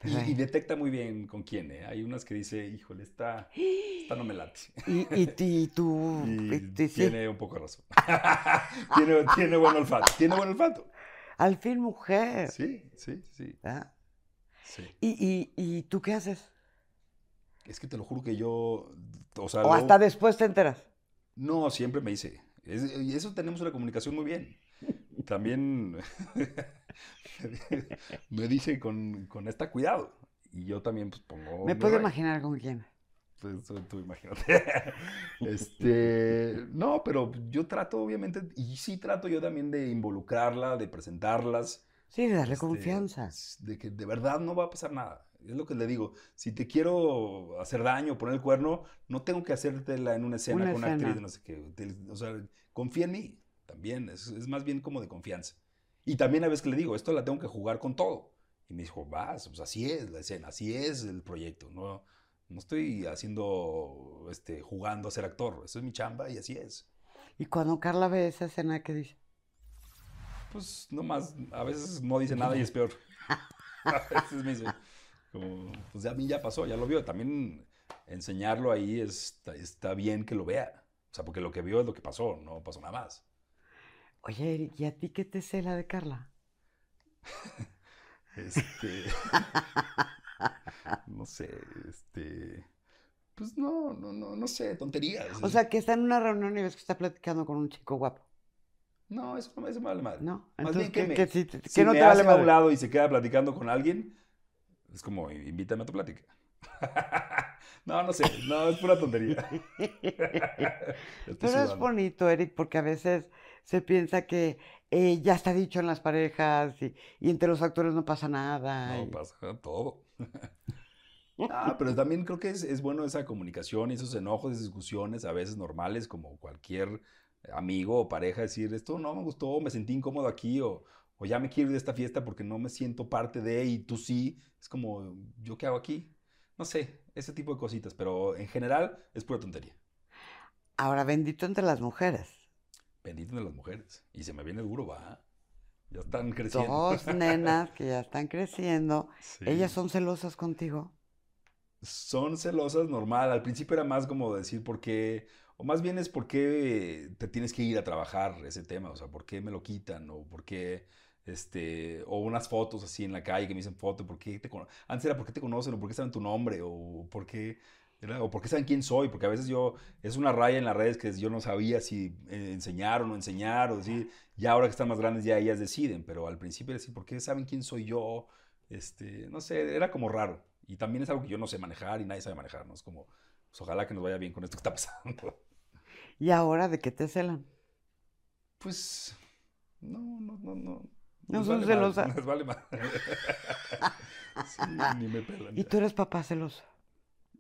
Y, detecta muy bien con quién, ¿eh? Hay unas que dice, híjole, esta, esta no me late. Y, y, tú... tiene un poco de razón. tiene, tiene buen olfato. Tiene buen olfato. Al fin, mujer. Sí, sí, sí. ¿Ah? Sí. ¿Y, y tú qué haces? Es que te lo juro que yo. O, hasta después te enteras. No, siempre me dice. y eso tenemos una comunicación muy bien. También me dice con, con esta cuidado. Y yo también pues pongo. Me puedo imaginar con quién. Pues tú, imagínate. este, no, pero yo trato, obviamente, y sí trato yo también de involucrarla, de presentarlas. Sí, de darle este, confianza. De que de verdad no va a pasar nada. Es lo que le digo. Si te quiero hacer daño, poner el cuerno, no tengo que hacértela en una escena con una actriz, no sé qué. O sea, confía en mí también. Es, más bien como de confianza. Y también a veces que le digo, esto la tengo que jugar con todo. Y me dijo, vas, pues así es la escena, así es el proyecto. No, no estoy haciendo, este, jugando a ser actor. Eso es mi chamba y así es. ¿Y cuando Carla ve esa escena, qué dice? Pues nomás, a veces no dice nada y es peor. a veces me dice, como, pues a mí ya pasó, ya lo vio. También enseñarlo ahí está, está bien que lo vea. O sea, porque lo que vio es lo que pasó, no pasó nada más. Oye, Eric, ¿y a ti qué te sé la de Carla? este. no sé, este. Pues no, no, no, no sé, tonterías. O sea, que está en una reunión y ves que está platicando con un chico guapo. No, eso, eso me vale madre. No, Más bien que, me, que si, si no me te vale a un lado y se queda platicando con alguien, es como, invítame a tu plática. no, no sé, no, es pura tontería. Pero es bonito, Eric, porque a veces se piensa que eh, ya está dicho en las parejas y, entre los actores no pasa nada. No, pasa todo. ah, pero también creo que es, es, bueno esa comunicación y esos enojos, esas discusiones a veces normales, como cualquier amigo o pareja, decir esto no me gustó, me sentí incómodo aquí o, o ya me quiero ir de esta fiesta porque no me siento parte de y tú sí, es como, ¿yo qué hago aquí? No sé, ese tipo de cositas, pero en general es pura tontería. Ahora, bendito entre las mujeres. Bendito entre las mujeres. Y se me viene duro, va. Ya están creciendo. Dos nenas que ya están creciendo. ¿Ellas son celosas contigo? Son celosas normal. Al principio era más como decir por qué, o más bien es por qué te tienes que ir a trabajar ese tema, o sea, por qué me lo quitan, o por qué, este, o unas fotos así en la calle que me dicen foto, por qué te conocen. Antes era por qué te conocen, o por qué saben tu nombre, o por qué, o por qué saben quién soy, porque a veces yo, es una raya en las redes que yo no sabía si eh, enseñar o no enseñar, o decir, ya ahora que están más grandes ya ellas deciden, pero al principio era así, ¿por qué saben quién soy yo? Este, no sé, era como raro. Y también es algo que yo no sé manejar y nadie sabe manejar, ¿no? Es como, pues ojalá que nos vaya bien con esto que está pasando. ¿Y ahora de qué te celan? Pues, no, no, no, no. No son vale celosas. Les vale más. sí, ni me pelan. ¿Y ya. tú eres papá celoso?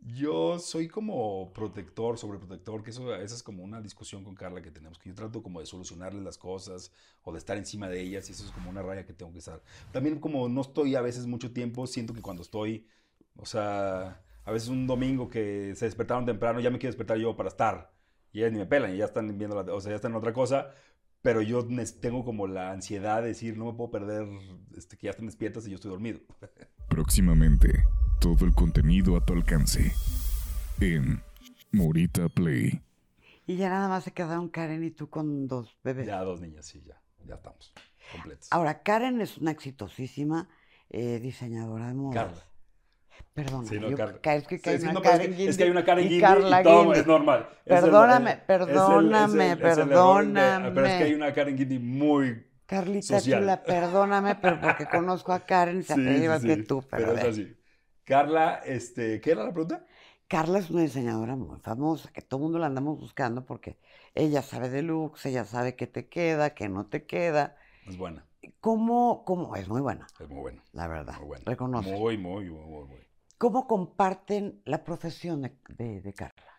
Yo soy como protector, sobreprotector, que eso, esa es como una discusión con Carla que tenemos, que yo trato como de solucionarle las cosas o de estar encima de ellas y eso es como una raya que tengo que estar. También como no estoy a veces mucho tiempo, siento que cuando estoy, o sea, a veces un domingo que se despertaron temprano, ya me quiero despertar yo para estar y ellas ni me pelan y ya están viendo, la, o sea, ya están en otra cosa, pero yo tengo como la ansiedad de decir, no me puedo perder este, que ya están despiertas y yo estoy dormido. Próximamente, todo el contenido a tu alcance. En Morita Play. Y ya nada más se quedaron Karen y tú con dos bebés. Ya dos niñas, sí, ya, ya estamos completos. Ahora, Karen es una exitosísima eh, diseñadora de modas. Carla. Perdona, Sí, no, yo- Carla. ca- es que sí, una no, es Karen que- es Guindy que hay una Karen y Guindy Carla y todo es normal. Es el- Perdóname, es el- es el- perdóname, de- Pero es que perdóname. hay una Karen Guindy muy... Carlita social. chula, perdóname, pero porque conozco a Karen, se apellida sí, que tú, pero, pero a es ver. así. Carla, este, ¿qué era la pregunta? Carla es una diseñadora muy famosa, que todo el mundo la andamos buscando porque ella sabe de looks, ella sabe qué te queda, qué no te queda. Es buena, ¿Cómo, cómo, es muy buena, es muy buena. la verdad, Muy buena. reconoce. Muy, muy, muy, muy. ¿Cómo comparten la profesión de, de- de Carla?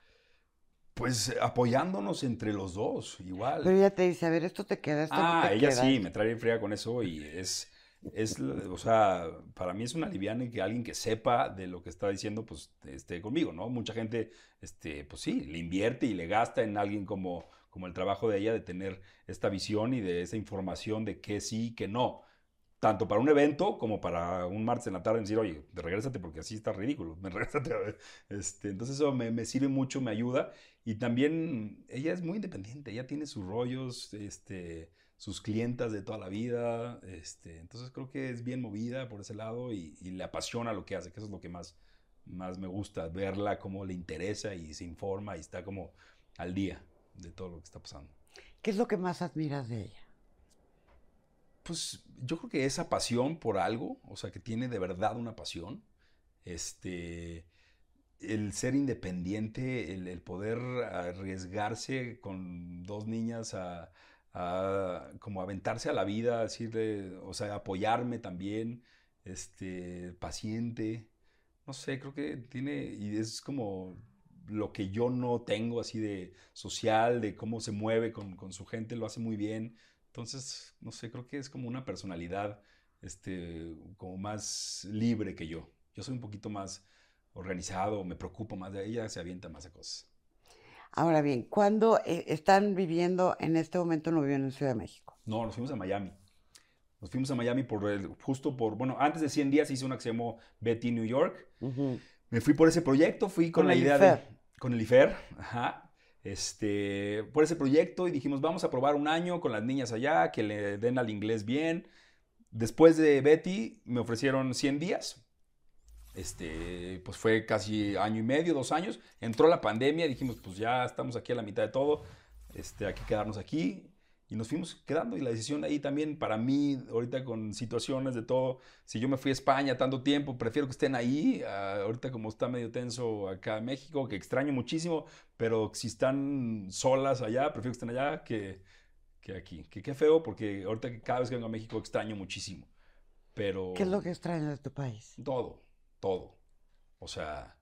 Pues eh, apoyándonos entre los dos, igual. Pero ella te dice, a ver, esto te queda, esto no Ah, te ella queda. sí, me trae fría con eso y es, es, o sea, para mí es una liviana que alguien que sepa de lo que está diciendo, pues esté conmigo, ¿no? Mucha gente, este, pues sí, le invierte y le gasta en alguien como, como el trabajo de ella, de tener esta visión y de esa información de qué sí, qué no. Tanto para un evento como para un martes en la tarde decir, oye, regrésate porque así está ridículo, me regrésate. a ver". Este, entonces eso me, me sirve mucho, me ayuda. Y también ella es muy independiente, ella tiene sus rollos, este, sus clientas de toda la vida. Este, entonces creo que es bien movida por ese lado y, y le apasiona lo que hace, que eso es lo que más, más me gusta, verla cómo le interesa y se informa y está como al día de todo lo que está pasando. ¿Qué es lo que más admiras de ella? Pues yo creo que esa pasión por algo, o sea, que tiene de verdad una pasión, este, el ser independiente, el, poder arriesgarse con dos niñas a, como aventarse a la vida, decirle, o sea, apoyarme también, este, paciente, no sé, creo que tiene, y es como lo que yo no tengo así de social, de cómo se mueve con su gente, lo hace muy bien. Entonces, no sé, creo que es como una personalidad este, como más libre que yo. Yo soy un poquito más organizado, me preocupo más de ella, se avienta más a cosas. Ahora bien, ¿cuándo eh, están viviendo en este momento no viven en Ciudad de México? No, nos fuimos a Miami. Nos fuimos a Miami por el, justo por, bueno, antes de 100 días hice una que se llamó Betty New York. Me fui por ese proyecto, fui con, Con la idea IFER. de... Con el IFER, ajá. Este, por ese proyecto y dijimos, vamos a probar un año con las niñas allá, que le den al inglés bien. Después de Betty me ofrecieron 100 días. Este, pues fue casi año y medio, dos años. Entró la pandemia, dijimos, pues ya estamos aquí a la mitad de todo. Este, hay que quedarnos aquí. Y nos fuimos quedando y la decisión ahí también para mí, ahorita con situaciones de todo, si yo me fui a España tanto tiempo, prefiero que estén ahí, ah, ahorita como está medio tenso acá en México, que extraño muchísimo, pero si están solas allá, prefiero que estén allá que, que aquí. Que qué feo, porque ahorita que cada vez que vengo a México extraño muchísimo, pero... ¿Qué es lo que extrañas de tu país? Todo, todo. O sea,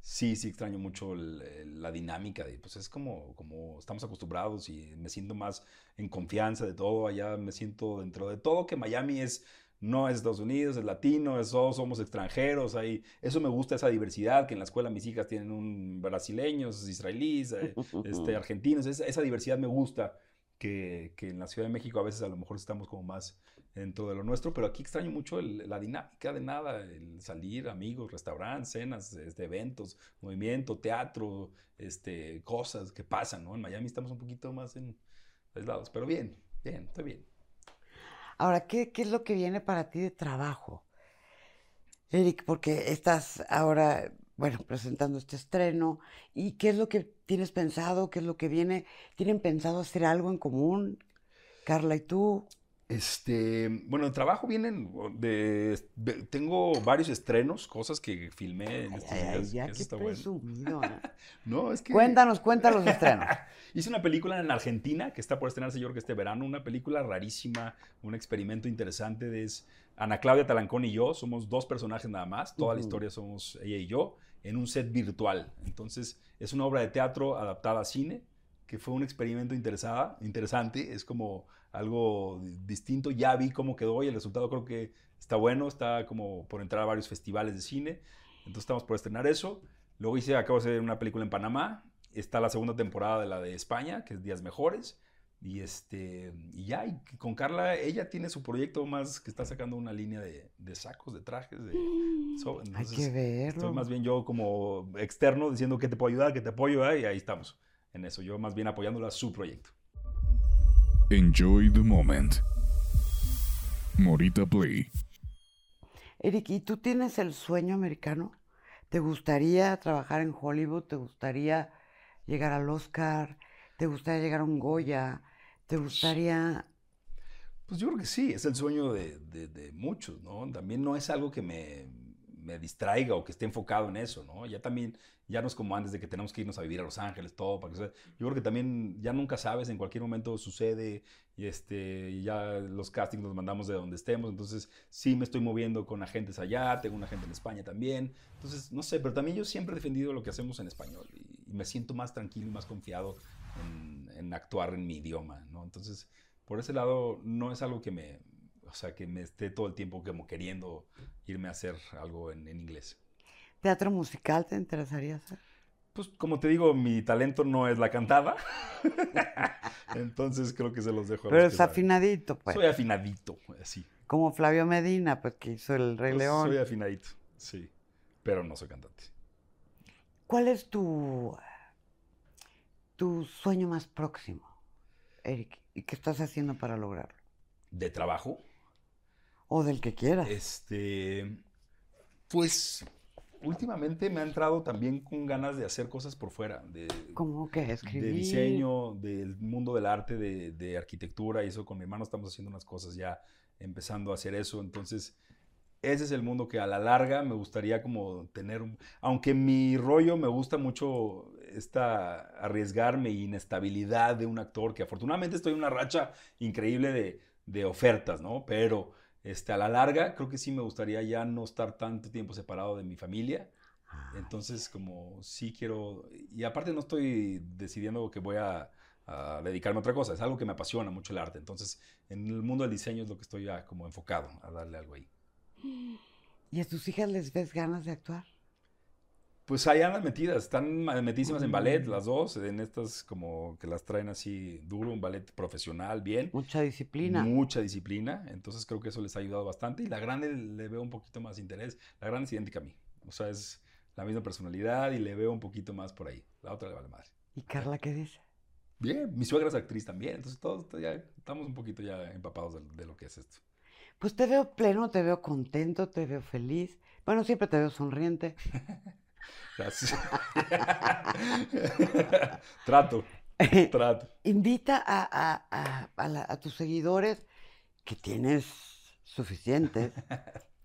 sí, sí extraño mucho el- la dinámica de, pues es como, como estamos acostumbrados y me siento más en confianza de todo. Allá me siento dentro de todo que Miami es, no es Estados Unidos, es latino, es, todos somos extranjeros. Ahí, eso me gusta, esa diversidad, que en la escuela mis hijas tienen un brasileños, israelíes, eh, este, argentinos, esa, esa diversidad me gusta. que, que, en la Ciudad de México a veces a lo mejor estamos como más dentro de lo nuestro, pero aquí extraño mucho la dinámica de nada, el salir, amigos, restaurantes, cenas, este, eventos, movimiento, teatro, este, cosas que pasan, ¿no? En Miami estamos un poquito más en aislados, pero bien, bien, está bien. Ahora, ¿qué, ¿qué es lo que viene para ti de trabajo? Eric, porque estás ahora, bueno, presentando este estreno, ¿y qué es lo que tienes pensado? ¿Qué es lo que viene? ¿Tienen pensado hacer algo en común, Carla y tú? Este, bueno, el trabajo vienen de, de, tengo varios estrenos, cosas que filmé en estos Ay, días, ya, que está bueno. presumido, ¿no? No, es que Cuéntanos, cuéntanos los estrenos. Hice una película en Argentina que está por estrenarse yo creo que este verano, una película rarísima, un experimento interesante de es Ana Claudia Talancón y yo, somos dos personajes nada más, toda la historia somos ella y yo en un set virtual. Entonces, es una obra de teatro adaptada a cine que fue un experimento interesada, interesante, es como algo di- distinto, ya vi cómo quedó y el resultado creo que está bueno, está como por entrar a varios festivales de cine, entonces estamos por estrenar eso. Luego hice, acabo de hacer una película en Panamá, está la segunda temporada de la de España, que es Días Mejores, y este, y ya, y con Carla, ella tiene su proyecto más, que está sacando una línea de, de sacos, de trajes, de... so- Hay entonces, que verlo. Estoy más bien yo como externo diciendo que te puedo ayudar, que te ayudar y ahí estamos en eso. Yo más bien apoyándola a su proyecto. Enjoy the moment. Morita Play. Eric, ¿y tú tienes el sueño americano? ¿Te gustaría trabajar en Hollywood? ¿Te gustaría llegar al Oscar? ¿Te gustaría llegar a un Goya? ¿Te gustaría...? Pues yo creo que sí, es el sueño de, de- de muchos, ¿no? También no es algo que me, me distraiga o que esté enfocado en eso, ¿no? Ya también, ya no es como antes de que tenemos que irnos a vivir a Los Ángeles, todo, para que Yo creo que también ya nunca sabes, en cualquier momento sucede y este, ya los castings los mandamos de donde estemos, entonces sí me estoy moviendo con agentes allá, tengo un agente en España también, entonces no sé, pero también yo siempre he defendido lo que hacemos en español y, me siento más tranquilo y más confiado en actuar en mi idioma, ¿no? Entonces por ese lado no es algo que me, o sea, que me esté todo el tiempo como queriendo irme a hacer algo en, en inglés. ¿Teatro musical te interesaría hacer? Pues como te digo, mi talento no es la cantada, entonces creo que se los dejo a Pero los es afinadito, pues. Soy afinadito, así. Como Flavio Medina, pues que hizo El Rey Pues, León. Soy afinadito, sí, pero no soy cantante. ¿Cuál es tu, tu sueño más próximo, Eric? ¿Y qué estás haciendo para lograrlo? De trabajo, O del que quieras. Este, pues últimamente me ha entrado también con ganas de hacer cosas por fuera, de, ¿Cómo que de escribir? diseño, del mundo del arte, de, de arquitectura y eso. Con mi hermano estamos haciendo unas cosas ya, empezando a hacer eso. Entonces, ese es el mundo que a la larga me gustaría como tener, un- aunque mi rollo me gusta mucho esta arriesgarme y inestabilidad de un actor, que afortunadamente estoy en una racha increíble de, de ofertas, ¿no? Pero este, a la larga creo que sí me gustaría ya no estar tanto tiempo separado de mi familia. Ah, Entonces, como sí quiero, y aparte no estoy decidiendo que voy a, a dedicarme a otra cosa, es algo que me apasiona mucho el arte. Entonces, en el mundo del diseño es lo que estoy ya como enfocado a darle algo ahí. ¿Y a tus hijas les ves ganas de actuar? Pues ahí andan metidas, están metidísimas en ballet Mm. las dos, en estas como que las traen así duro, un ballet profesional, bien. Mucha disciplina. Mucha disciplina, entonces creo que eso les ha ayudado bastante. Y la grande le veo un poquito más interés. La grande es idéntica a mí, o sea, es la misma personalidad y le veo un poquito más por ahí. La otra le vale madre. ¿Y Carla qué dice? Bien, mi suegra es actriz también, entonces todos ya estamos un poquito ya empapados de, de lo que es esto. Pues te veo pleno, te veo contento, te veo feliz. Bueno, siempre te veo sonriente. Trato, trato. Invita a, a- a- a la- a tus seguidores, que tienes suficientes.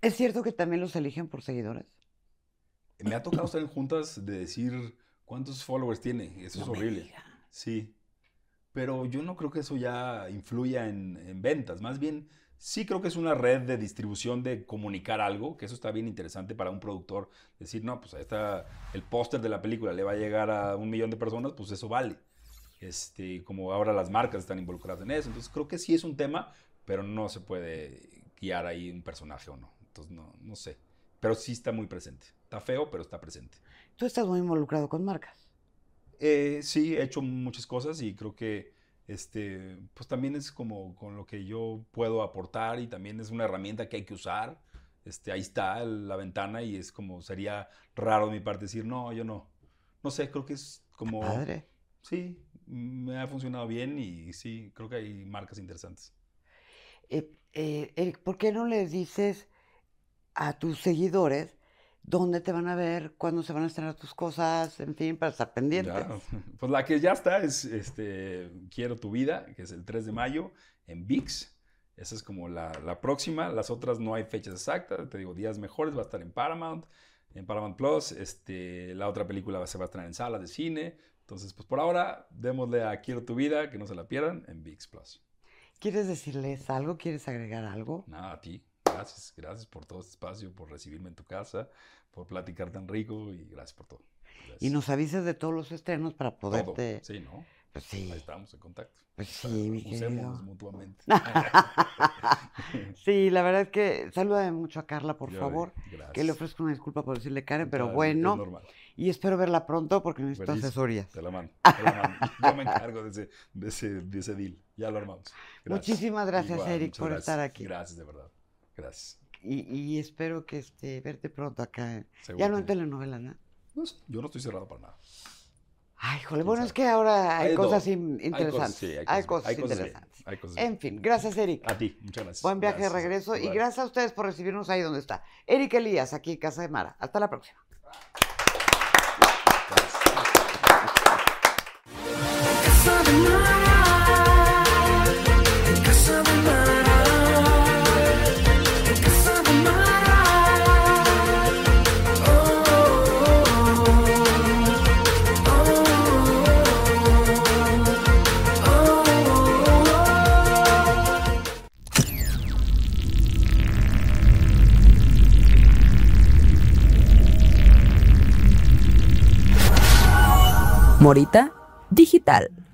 ¿Es cierto que también los eligen por seguidores? Me ha tocado estar en juntas de decir cuántos followers tiene, eso es No horrible. Sí, pero yo no creo que eso ya influya en, en ventas, más bien sí creo que es una red de distribución de comunicar algo, que eso está bien interesante para un productor, decir, no, pues ahí está el póster de la película, le va a llegar a un millón de personas, pues eso vale. Este, como ahora las marcas están involucradas en eso, entonces creo que sí es un tema, pero no se puede guiar ahí un personaje o no, entonces no, no sé, pero sí está muy presente, está feo, pero está presente. Tú estás muy involucrado con marcas. Eh, sí, he hecho muchas cosas y creo que este, pues también es como con lo que yo puedo aportar y también es una herramienta que hay que usar. Este, ahí está la ventana y es como, sería raro de mi parte decir, no, yo no. No sé, creo que es como... Padre. Sí, me ha funcionado bien y sí, creo que hay marcas interesantes. Eh, eh, Eric, ¿por qué no les dices a tus seguidores dónde te van a ver, cuándo se van a estrenar tus cosas, en fin, para estar pendientes? Ya, Pues la que ya está es este, Quiero tu vida, que es el 3 de mayo en VIX. Esa es como la, la próxima. Las otras no hay fechas exactas. Te digo, días mejores va a estar en Paramount, en Paramount Plus. Este, la otra película se va a estrenar en salas de cine. Entonces, pues por ahora, démosle a Quiero tu vida, que no se la pierdan, en VIX Plus. ¿Quieres decirles algo? ¿Quieres agregar algo? Nada, a ti. Gracias, gracias por todo este espacio, por recibirme en tu casa, por platicar tan rico y gracias por todo. Gracias. Y nos avises de todos los estrenos para Todo. poderte... Sí, ¿no? Pues sí. Ahí estamos en contacto. Pues sí, mi querido. mutuamente. sí, la verdad es que salúdame mucho a Carla, por favor. gracias. Que le ofrezco una disculpa por decirle Karen, pero Está- es bueno. normal. Y espero verla pronto porque necesito Buenísimo. asesorías. Te la mando. te la mando. Yo me encargo de ese, de ese, de ese deal. Ya lo armamos. Gracias. Muchísimas gracias, Igual, Eric, por gracias. estar aquí. Gracias, de verdad. Gracias. Y, y espero que este, verte pronto acá. Seguro Ya no que- en telenovelas, ¿no? No sé, yo no estoy cerrado para nada. Ay, jole, ¿Quién bueno, sabe? es que ahora hay, cosas Hay interesantes. cosas, sí, hay cosas, hay cosas bien, interesantes. hay cosas bien. En fin, gracias, Eric. A ti, muchas gracias. Buen viaje de Gracias. regreso y gracias a ustedes por recibirnos ahí donde está. Eric Elías, aquí en Casa de Mara. Hasta la próxima. Casa Morita Digital.